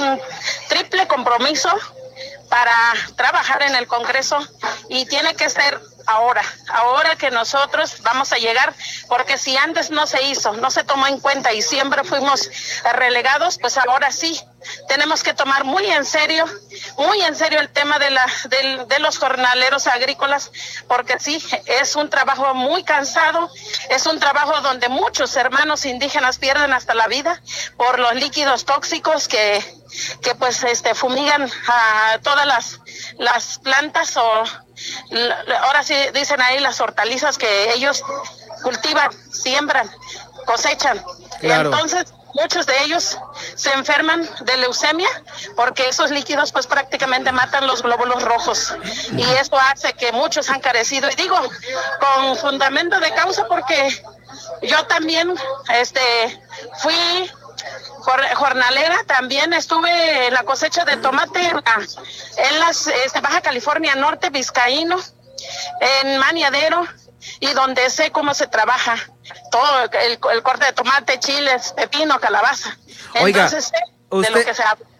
triple compromiso para trabajar en el Congreso y tiene que ser ahora, ahora que nosotros vamos a llegar, porque si antes no se hizo, no se tomó en cuenta y siempre fuimos relegados, pues ahora sí, tenemos que tomar muy en serio, muy en serio el tema de, la, de, los jornaleros agrícolas, porque sí, es un trabajo muy cansado, es un trabajo donde muchos hermanos indígenas pierden hasta la vida por los líquidos tóxicos que, que pues este fumigan a todas las, las plantas o ahora sí dicen ahí las hortalizas que ellos cultivan, siembran, cosechan. Y entonces muchos de ellos se enferman de leucemia porque esos líquidos pues prácticamente matan los glóbulos rojos. Y eso hace que muchos han carecido. Y digo con fundamento de causa porque yo también este fui jornalera también estuve en la cosecha de tomate en, las este, Baja California Norte, Vizcaíno, en Maniadero, y donde sé cómo se trabaja todo el, corte de tomate, chiles, pepino, calabaza. Oiga, Entonces, usted,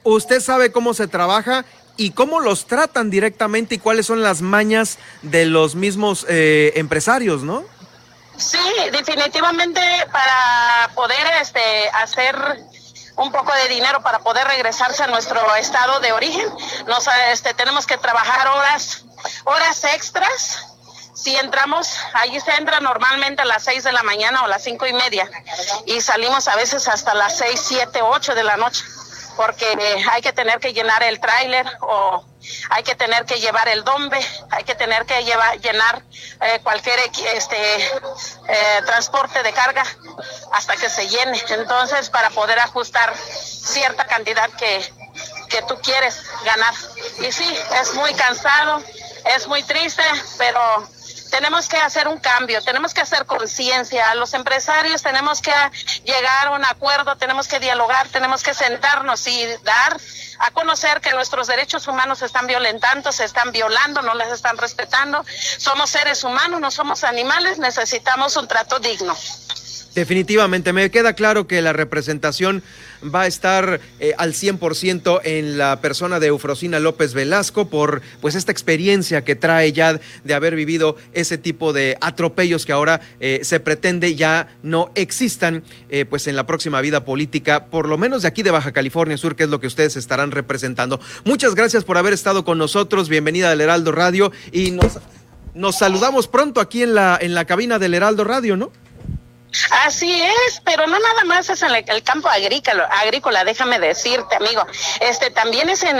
usted sabe cómo se trabaja y cómo los tratan directamente y cuáles son las mañas de los mismos eh, empresarios, ¿no? Sí, definitivamente para poder este, hacer un poco de dinero para poder regresarse a nuestro estado de origen, nos, este, tenemos que trabajar horas, horas extras si entramos, allí se entra normalmente a las 6 de la mañana o las cinco y media y salimos a veces hasta las 6, 7, 8 de la noche porque hay que tener que llenar el tráiler o hay que tener que llevar el dombe, hay que tener que llevar, llenar eh, cualquier este, eh, transporte de carga hasta que se llene. Entonces, para poder ajustar cierta cantidad que, que tú quieres ganar. Y sí, es muy cansado, es muy triste, pero tenemos que hacer un cambio, tenemos que hacer conciencia. Los empresarios tenemos que llegar a un acuerdo, tenemos que dialogar, tenemos que sentarnos y dar a conocer que nuestros derechos humanos se están violentando, se están violando, no les están respetando. Somos seres humanos, no somos animales, necesitamos un trato digno. Definitivamente, me queda claro que la representación va a estar eh, al 100% en la persona de Eufrosina López Velasco por pues esta experiencia que trae ya de haber vivido ese tipo de atropellos que ahora eh, se pretende ya no existan eh, pues en la próxima vida política, por lo menos de aquí de Baja California Sur, que es lo que ustedes estarán representando. Muchas gracias por haber estado con nosotros, bienvenida al Heraldo Radio y nos, nos saludamos pronto aquí en la, en la cabina del Heraldo Radio, ¿no? Así es, pero no nada más es en el campo agrícola, agrícola, déjame decirte, amigo. Este también es en,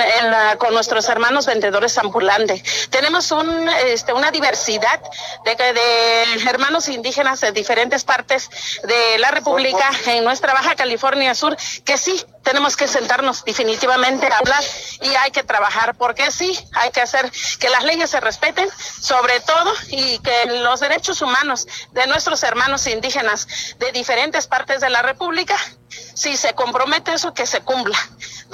con nuestros hermanos vendedores ambulantes. Tenemos un, este, una diversidad de, de hermanos indígenas de diferentes partes de la República en nuestra Baja California Sur que sí tenemos que sentarnos definitivamente a hablar y hay que trabajar porque sí, hay que hacer que las leyes se respeten, sobre todo, y que los derechos humanos de nuestros hermanos indígenas de diferentes partes de la República, si se compromete eso, que se cumpla.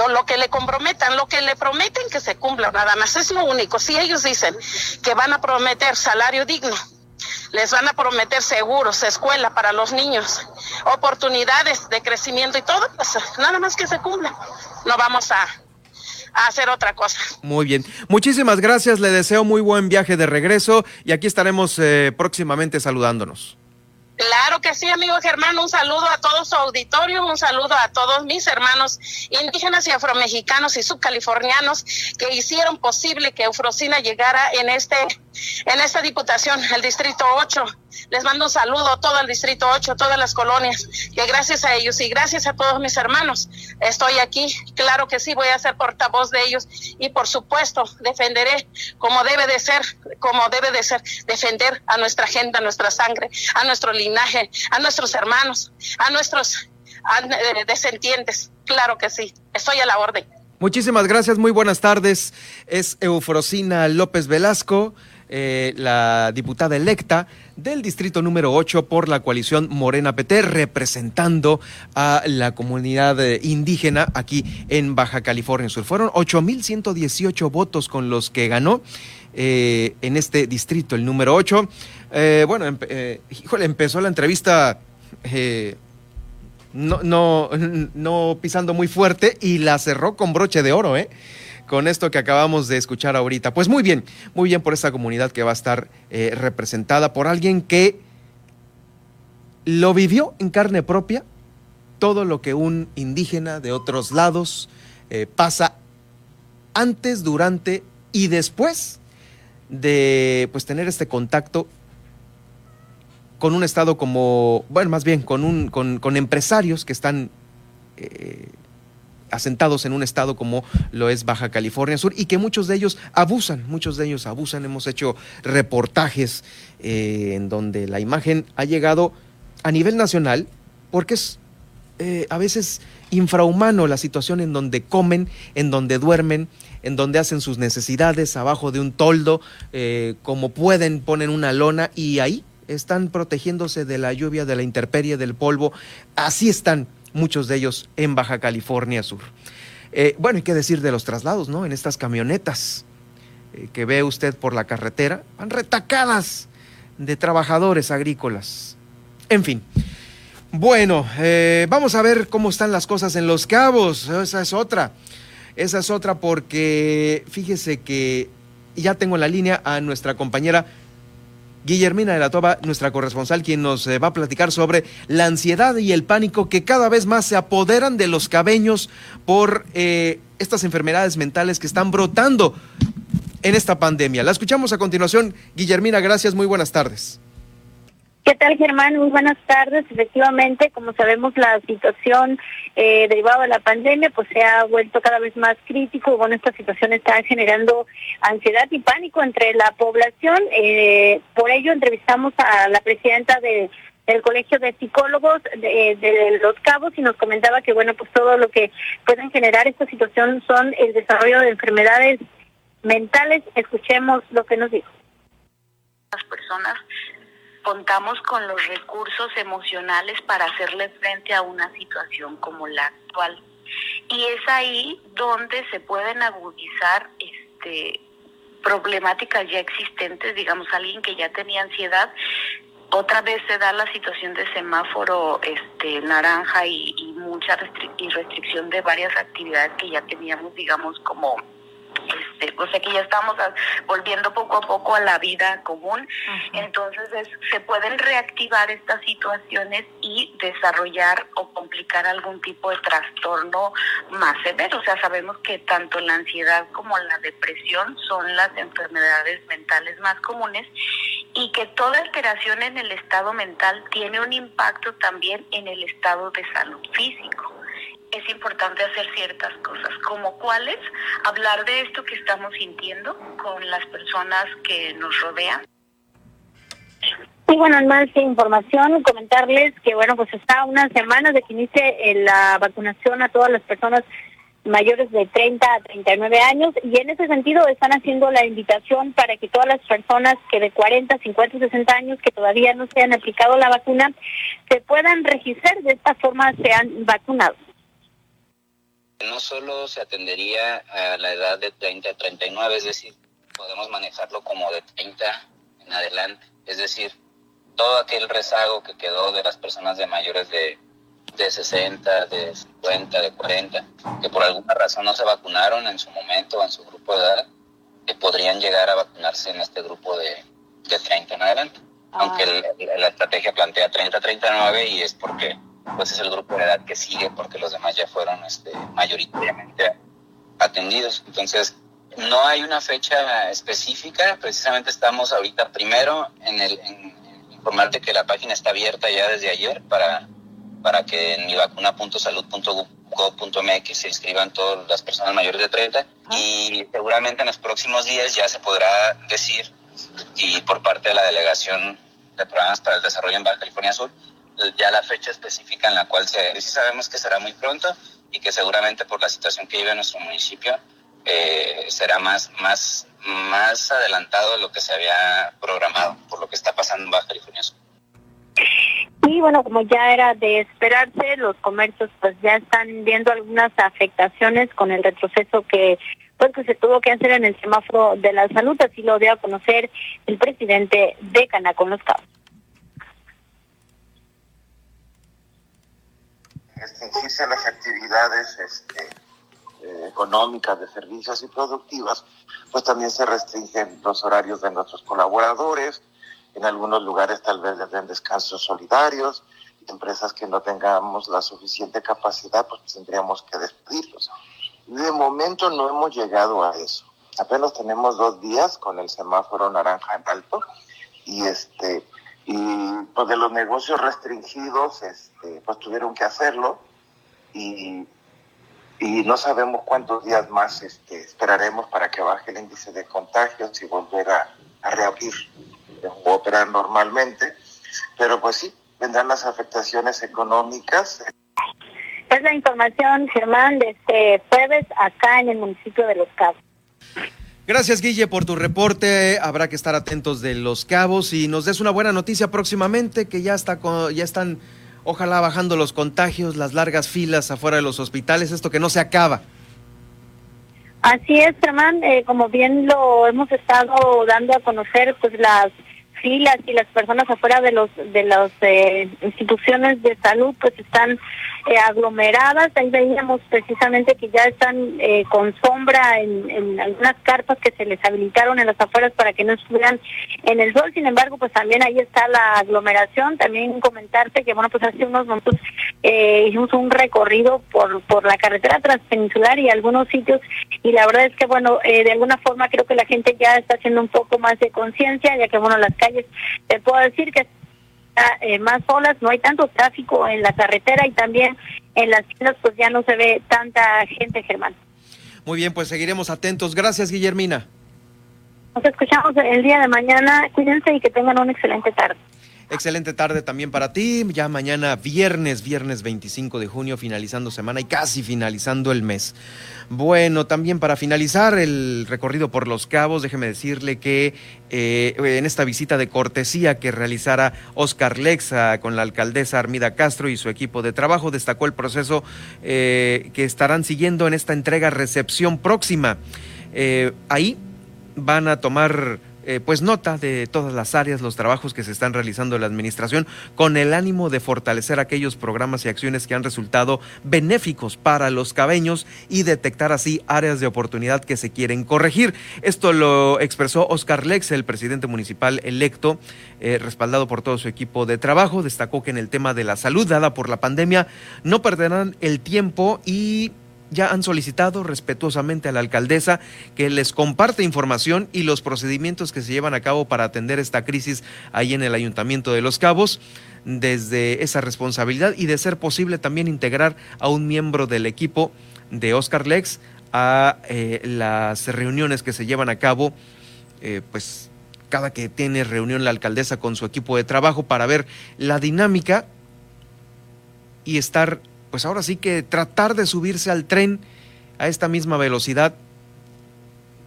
Lo que le comprometan, lo que le prometen, que se cumpla, nada más. Es lo único. Si ellos dicen que van a prometer salario digno, les van a prometer seguros, escuela para los niños, oportunidades de crecimiento y todo, pues nada más que se cumpla. No vamos a, hacer otra cosa. Muy bien. Muchísimas gracias. Le deseo muy buen viaje de regreso y aquí estaremos eh, próximamente saludándonos. Claro que sí, amigo Germán. Un saludo a todo su auditorio, un saludo a todos mis hermanos indígenas y afromexicanos y subcalifornianos que hicieron posible que Eufrosina llegara en este en esta diputación, el distrito 8. Les mando un saludo a todo el distrito 8, todas las colonias, que gracias a ellos y gracias a todos mis hermanos estoy aquí. Claro que sí, voy a ser portavoz de ellos y por supuesto defenderé como debe de ser, como debe de ser, defender a nuestra gente, a nuestra sangre, a nuestro linaje, a nuestros hermanos, a nuestros eh, descendientes. Claro que sí, estoy a la orden. Muchísimas gracias, muy buenas tardes. Es Eufrosina López Velasco. Eh, la diputada electa del distrito número 8 por la coalición Morena PT, representando a la comunidad eh, indígena aquí en Baja California Sur. Fueron 8.118 votos con los que ganó eh, en este distrito, el número 8. bueno, híjole, empezó la entrevista. no, no, no pisando muy fuerte y la cerró con broche de oro, ¿eh? Con esto que acabamos de escuchar ahorita. Pues muy bien, muy bien por esta comunidad que va a estar eh, representada por alguien que lo vivió en carne propia, todo lo que un indígena de otros lados eh, pasa antes, durante y después de pues tener este contacto con un estado como, bueno, más bien con, un, con, empresarios que están eh, asentados en un estado como lo es Baja California Sur y que muchos de ellos abusan, muchos de ellos abusan. Hemos hecho reportajes eh, en donde la imagen ha llegado a nivel nacional porque es eh, a veces infrahumano la situación en donde comen, en donde duermen, en donde hacen sus necesidades abajo de un toldo, eh, como pueden ponen una lona y ahí están protegiéndose de la lluvia, de la intemperie, del polvo. Así están muchos de ellos en Baja California Sur. Eh, bueno, hay que decir de los traslados, ¿no? En estas camionetas eh, que ve usted por la carretera, van retacadas de trabajadores agrícolas. En fin. Bueno, eh, vamos a ver cómo están las cosas en Los Cabos. Esa es otra. Esa es otra porque fíjese que ya tengo en la línea a nuestra compañera Guillermina de la Toba, nuestra corresponsal, quien nos eh, va a platicar sobre la ansiedad y el pánico que cada vez más se apoderan de los cabeños por eh, estas enfermedades mentales que están brotando en esta pandemia. La escuchamos a continuación. Guillermina, gracias, muy buenas tardes. ¿Qué tal, Germán? Muy buenas tardes. Efectivamente, como sabemos, la situación eh, derivada de la pandemia pues se ha vuelto cada vez más crítico. Bueno, esta situación está generando ansiedad y pánico entre la población. Eh, por ello, entrevistamos a la presidenta de del Colegio de Psicólogos de, de, Los Cabos y nos comentaba que, bueno, pues todo lo que pueden generar esta situación son el desarrollo de enfermedades mentales. Escuchemos lo que nos dijo. Las personas contamos con los recursos emocionales para hacerle frente a una situación como la actual. Y es ahí donde se pueden agudizar este problemáticas ya existentes, digamos, alguien que ya tenía ansiedad, otra vez se da la situación de semáforo este naranja y, y mucha y restricción de varias actividades que ya teníamos, digamos, como este, o sea que ya estamos volviendo poco a poco a la vida común, entonces se pueden reactivar estas situaciones y desarrollar o complicar algún tipo de trastorno más severo. O sea, sabemos que tanto la ansiedad como la depresión son las enfermedades mentales más comunes y que toda alteración en el estado mental tiene un impacto también en el estado de salud físico es importante hacer ciertas cosas, como cuáles, hablar de esto que estamos sintiendo con las personas que nos rodean. Y bueno, en más información, comentarles que bueno, pues está una semana de que inicie eh, la vacunación a todas las personas mayores de 30 a 39 años y en ese sentido están haciendo la invitación para que todas las personas que de 40, 50, 60 años que todavía no se han aplicado la vacuna se puedan registrar, de esta forma sean vacunados. No solo se atendería a la edad de 30 a 39, es decir, podemos manejarlo como de 30 en adelante, es decir, todo aquel rezago que quedó de las personas de mayores de, de 60, de 50, de 40, que por alguna razón no se vacunaron en su momento o en su grupo de edad, que podrían llegar a vacunarse en este grupo de, de 30 en adelante. Aunque ah. la estrategia plantea 30-39 y es porque pues es el grupo de edad que sigue porque los demás ya fueron este, mayoritariamente atendidos. Entonces, no hay una fecha específica, precisamente estamos ahorita primero en, el, en informarte que la página está abierta ya desde ayer para, para que en mivacuna.salud.gov.mx se inscriban todas las personas mayores de 30 y seguramente en los próximos días ya se podrá decir y por parte de la delegación de programas para el desarrollo en Baja California Sur ya la fecha específica en la cual se, sí sabemos que será muy pronto y que seguramente por la situación que vive nuestro municipio eh, será más, más, más adelantado de lo que se había programado por lo que está pasando en Baja California Sur. Y bueno, como ya era de esperarse, los comercios pues ya están viendo algunas afectaciones con el retroceso que pues que se tuvo que hacer en el semáforo de la salud, así lo dio a conocer el presidente de Canacón Los Cabos. Restringirse las actividades este, eh, económicas, de servicios y productivas, pues también se restringen los horarios de nuestros colaboradores. En algunos lugares tal vez les den descansos solidarios. Empresas que no tengamos la suficiente capacidad, pues tendríamos que despedirlos. De momento no hemos llegado a eso. Apenas tenemos dos días con el semáforo naranja en alto y este y pues de los negocios restringidos este, pues tuvieron que hacerlo y, y no sabemos cuántos días más este, esperaremos para que baje el índice de contagios y volver a, reabrir o operar normalmente. Pero pues sí vendrán las afectaciones económicas. Es la información Germán de este jueves acá en el municipio de Los Cabos Gracias, Guille, por tu reporte. Habrá que estar atentos de los cabos y nos des una buena noticia próximamente, que ya, está ya están, ojalá, bajando los contagios, las largas filas afuera de los hospitales, esto que no se acaba. Así es, Germán, eh, como bien lo hemos estado dando a conocer, pues las filas y las personas afuera de los de las eh, instituciones de salud pues están eh, aglomeradas. Ahí veíamos precisamente que ya están eh, con sombra en, en, algunas carpas que se les habilitaron en las afueras para que no estuvieran en el sol. Sin embargo, pues también ahí está la aglomeración. También comentarte que, bueno, pues hace unos momentos eh, hicimos un recorrido por, por la carretera transpeninsular y algunos sitios y la verdad es que, bueno, de alguna forma creo que la gente ya está haciendo un poco más de conciencia, ya que, bueno, las calles, te puedo decir que eh, más solas, no hay tanto tráfico en la carretera y también en las tiendas pues ya no se ve tanta gente, Germán. Muy bien, pues seguiremos atentos. Gracias, Guillermina. Nos escuchamos el día de mañana. Cuídense y que tengan una excelente tarde. Excelente tarde también para ti. Ya mañana viernes, viernes 25 de junio, finalizando semana y casi finalizando el mes. Bueno, también para finalizar el recorrido por Los Cabos, déjeme decirle que eh, en esta visita de cortesía que realizara Oscar Lexa con la alcaldesa Armida Castro y su equipo de trabajo, destacó el proceso eh, que estarán siguiendo en esta entrega recepción próxima. Eh, ahí van a tomar eh, pues nota de todas las áreas, los trabajos que se están realizando en la administración con el ánimo de fortalecer aquellos programas y acciones que han resultado benéficos para los cabeños y detectar así áreas de oportunidad que se quieren corregir. Esto lo expresó Oscar Lex, el presidente municipal electo, eh, respaldado por todo su equipo de trabajo. Destacó que en el tema de la salud dada por la pandemia no perderán el tiempo y ya han solicitado respetuosamente a la alcaldesa que les comparte información y los procedimientos que se llevan a cabo para atender esta crisis ahí en el Ayuntamiento de Los Cabos desde esa responsabilidad y de ser posible también integrar a un miembro del equipo de Oscar Lex a eh, las reuniones que se llevan a cabo, eh, pues cada que tiene reunión la alcaldesa con su equipo de trabajo para ver la dinámica y estar pues ahora sí que tratar de subirse al tren a esta misma velocidad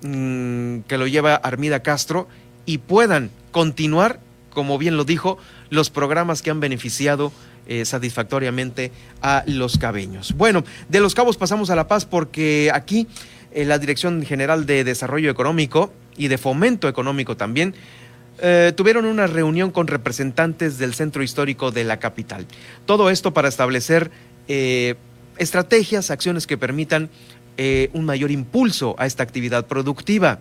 mm, que lo lleva Armida Castro y puedan continuar, como bien lo dijo, los programas que han beneficiado eh, satisfactoriamente a los cabeños. Bueno, de los cabos pasamos a La Paz porque aquí eh, la Dirección General de Desarrollo Económico y de Fomento Económico también eh, tuvieron una reunión con representantes del centro histórico de la capital. Todo esto para establecer eh, estrategias, acciones que permitan eh, un mayor impulso a esta actividad productiva.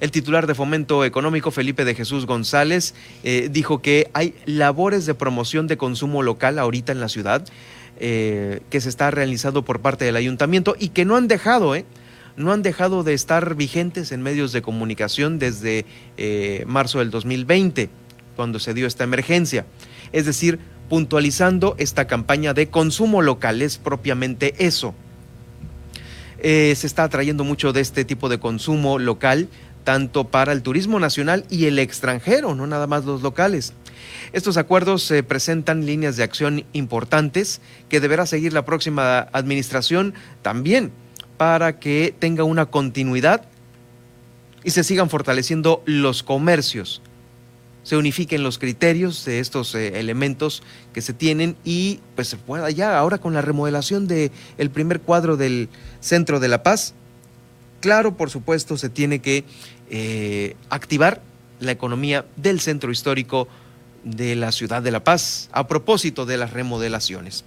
El titular de Fomento Económico, Felipe de Jesús González, eh, dijo que hay labores de promoción de consumo local ahorita en la ciudad que se está realizando por parte del ayuntamiento y que no han dejado, no han dejado de estar vigentes en medios de comunicación desde marzo del 2020, cuando se dio esta emergencia. Es decir, puntualizando esta campaña de consumo local, es propiamente eso. Eh, se está atrayendo mucho de este tipo de consumo local, tanto para el turismo nacional y el extranjero, no nada más los locales. Estos acuerdos presentan líneas de acción importantes que deberá seguir la próxima administración también para que tenga una continuidad y se sigan fortaleciendo los comercios se unifiquen los criterios de estos eh, elementos que se tienen y pues se pueda ya ahora con la remodelación del el primer cuadro del Centro de la Paz, claro, por supuesto, se tiene que eh, activar la economía del centro histórico de la ciudad de La Paz a propósito de las remodelaciones.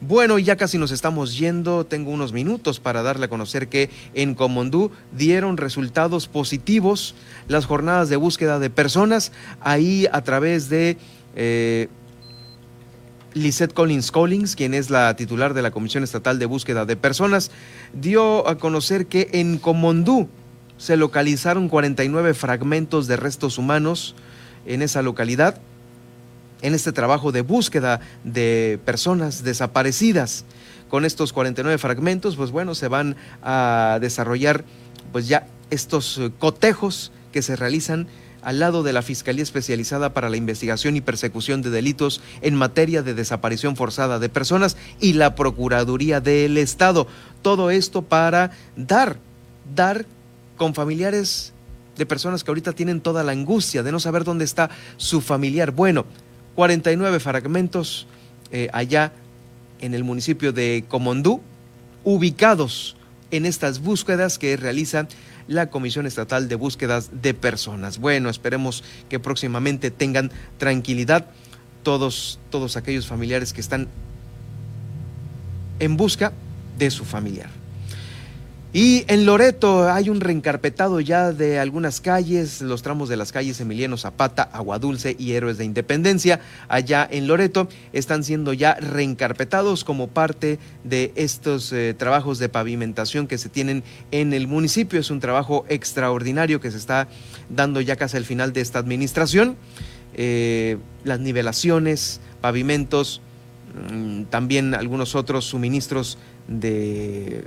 Bueno, ya casi nos estamos yendo. Tengo unos minutos para darle a conocer que en Comondú dieron resultados positivos las jornadas de búsqueda de personas. Ahí a través de eh, Lisette Collins Collins, quien es la titular de la Comisión Estatal de Búsqueda de Personas, dio a conocer que en Comondú se localizaron 49 fragmentos de restos humanos en esa localidad en este trabajo de búsqueda de personas desaparecidas. Con estos 49 fragmentos, pues bueno, se van a desarrollar pues ya estos eh, cotejos que se realizan al lado de la Fiscalía Especializada para la Investigación y Persecución de Delitos en materia de desaparición forzada de personas y la Procuraduría del Estado. Todo esto para dar, dar con familiares de personas que ahorita tienen toda la angustia de no saber dónde está su familiar. Bueno, 49 fragmentos eh, allá en el municipio de Comondú, ubicados en estas búsquedas que realiza la Comisión Estatal de Búsquedas de Personas. Bueno, esperemos que próximamente tengan tranquilidad todos, todos aquellos familiares que están en busca de su familiar. Y en Loreto hay un reencarpetado ya de algunas calles, los tramos de las calles Emiliano Zapata, Aguadulce y Héroes de Independencia, allá en Loreto, están siendo ya reencarpetados como parte de estos eh, trabajos de pavimentación que se tienen en el municipio. Es un trabajo extraordinario que se está dando ya casi al final de esta administración. Eh, las nivelaciones, pavimentos, mm, también algunos otros suministros de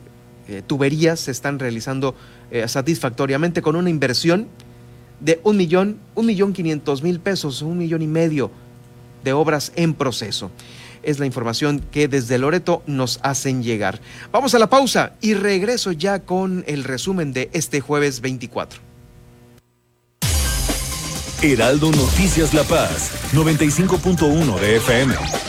eh, tuberías se están realizando eh, satisfactoriamente con una inversión de un millón, un millón quinientos mil pesos, un millón y medio de obras en proceso. Es la información que desde Loreto nos hacen llegar. Vamos a la pausa y regreso ya con el resumen de este jueves 24. Heraldo Noticias La Paz, 95.1 de FM.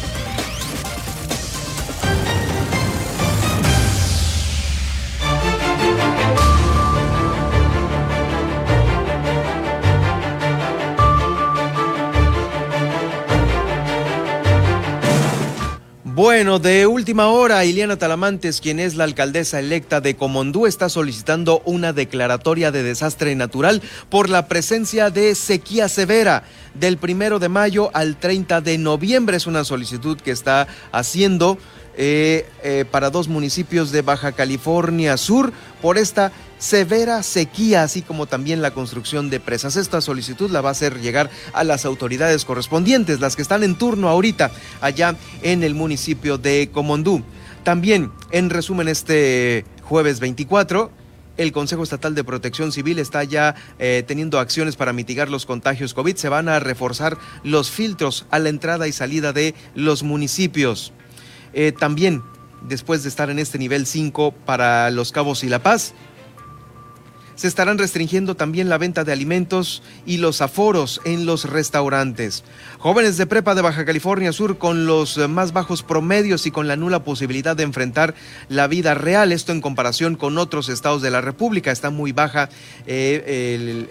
Bueno, de última hora, Iliana Talamantes, quien es la alcaldesa electa de Comondú, está solicitando una declaratoria de desastre natural por la presencia de sequía severa del primero de mayo al 30 de noviembre. Es una solicitud que está haciendo eh, eh, para dos municipios de Baja California Sur por esta severa sequía, así como también la construcción de presas. Esta solicitud la va a hacer llegar a las autoridades correspondientes, las que están en turno ahorita allá en el municipio de Comondú. También, en resumen, este jueves 24, el Consejo Estatal de Protección Civil está ya eh, teniendo acciones para mitigar los contagios COVID. Se van a reforzar los filtros a la entrada y salida de los municipios. Eh, también, después de estar en este nivel 5 para Los Cabos y La Paz, se estarán restringiendo también la venta de alimentos y los aforos en los restaurantes. Jóvenes de prepa de Baja California Sur con los más bajos promedios y con la nula posibilidad de enfrentar la vida real, esto en comparación con otros estados de la República, está muy baja eh,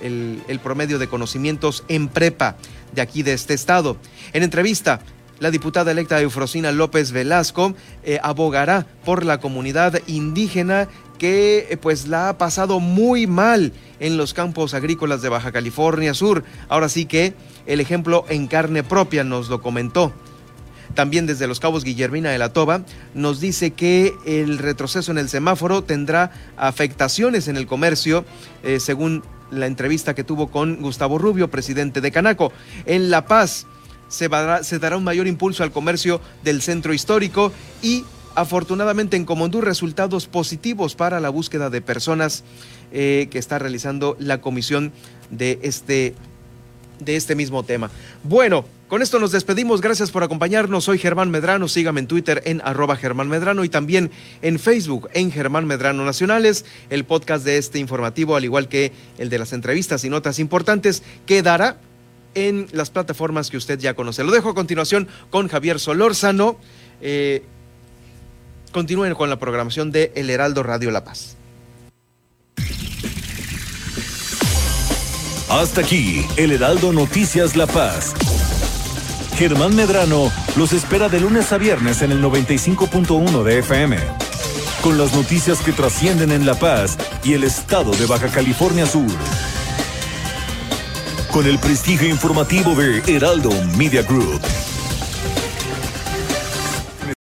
el, promedio de conocimientos en prepa de aquí de este estado. En entrevista, la diputada electa Eufrosina López Velasco eh, abogará por la comunidad indígena que eh, pues la ha pasado muy mal en los campos agrícolas de Baja California Sur. Ahora sí que el ejemplo en carne propia nos lo comentó. También desde Los Cabos Guillermina de la Toba nos dice que el retroceso en el semáforo tendrá afectaciones en el comercio, eh, según la entrevista que tuvo con Gustavo Rubio, presidente de Canaco. En La Paz, se, dará un mayor impulso al comercio del centro histórico y afortunadamente en Comondú resultados positivos para la búsqueda de personas eh, que está realizando la comisión de este de este mismo tema. Bueno, con esto nos despedimos. Gracias por acompañarnos. Soy Germán Medrano. Sígame en Twitter en arroba Germán Medrano y también en Facebook en Germán Medrano Nacionales. El podcast de este informativo, al igual que el de las entrevistas y notas importantes, quedará en las plataformas que usted ya conoce. Lo dejo a continuación con Javier Solórzano. Eh, continúen con la programación de El Heraldo Radio La Paz. Hasta aquí, El Heraldo Noticias La Paz. Germán Medrano los espera de lunes a viernes en el 95.1 de FM. Con las noticias que trascienden en La Paz y el estado de Baja California Sur. Con el prestigio informativo de Heraldo Media Group.